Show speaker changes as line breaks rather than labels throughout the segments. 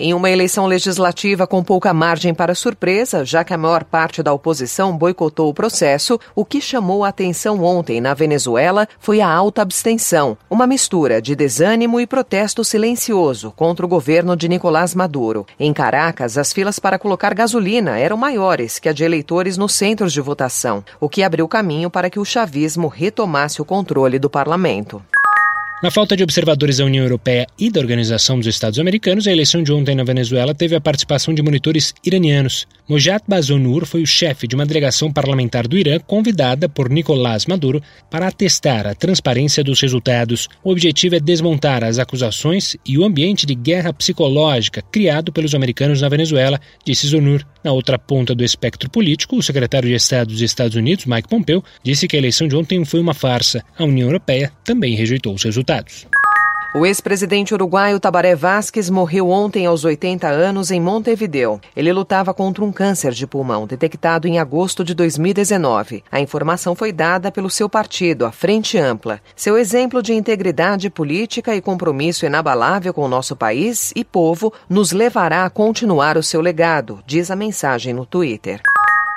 Em uma eleição legislativa com pouca margem para surpresa, já que a maior parte da oposição boicotou o processo, o que chamou a atenção ontem na Venezuela foi a alta abstenção, uma mistura de desânimo e protesto silencioso contra o governo de Nicolás Maduro. Em Caracas, as filas para colocar gasolina eram maiores que a de eleitores nos centros de votação, o que abriu caminho para que o chavismo retomasse o controle do parlamento.
Na falta de observadores da União Europeia e da Organização dos Estados Americanos, a eleição de ontem na Venezuela teve a participação de monitores iranianos. Mojat Bazonur foi o chefe de uma delegação parlamentar do Irã convidada por Nicolás Maduro para atestar a transparência dos resultados. O objetivo é desmontar as acusações e o ambiente de guerra psicológica criado pelos americanos na Venezuela, disse Zonur. Na outra ponta do espectro político, o secretário de Estado dos Estados Unidos, Mike Pompeo, disse que a eleição de ontem foi uma farsa. A União Europeia também rejeitou os resultados
O ex-presidente uruguaio Tabaré Vázquez morreu ontem aos 80 anos em Montevideo. Ele lutava contra um câncer de pulmão detectado em agosto de 2019. A informação foi dada pelo seu partido, a Frente Ampla. Seu exemplo de integridade política e compromisso inabalável com o nosso país e povo nos levará a continuar o seu legado, diz a mensagem no Twitter.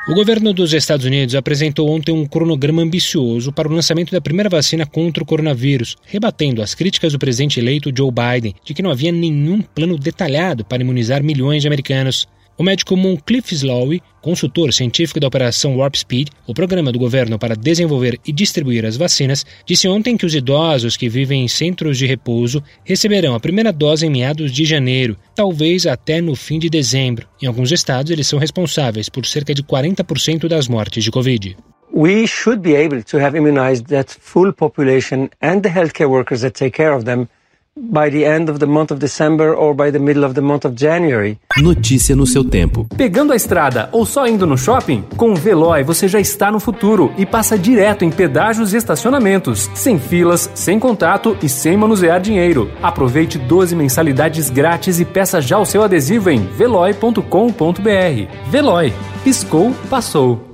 O governo dos Estados Unidos apresentou ontem um cronograma ambicioso para o lançamento da primeira vacina contra o coronavírus, rebatendo as críticas do presidente eleito Joe Biden de que não havia nenhum plano detalhado para imunizar milhões de americanos. O médico Moncliffe Slowy, consultor científico da Operação Warp Speed, o programa do governo para desenvolver e distribuir as vacinas, disse ontem que os idosos que vivem em centros de repouso receberão a primeira dose em meados de janeiro, talvez até no fim de dezembro. Em alguns estados, eles são responsáveis por cerca de 40% das mortes de Covid.
We should be able to have immunized that full population and the healthcare workers that take care of them by the end of the month of December or by the middle of the month of January.
Notícia no seu tempo.
Pegando a estrada ou só indo no shopping? Com o Veloy você já está no futuro e passa direto em pedágios e estacionamentos, sem filas, sem contato e sem manusear dinheiro. Aproveite 12 mensalidades grátis e peça já o seu adesivo em veloy.com.br. Veloy. Piscou, passou.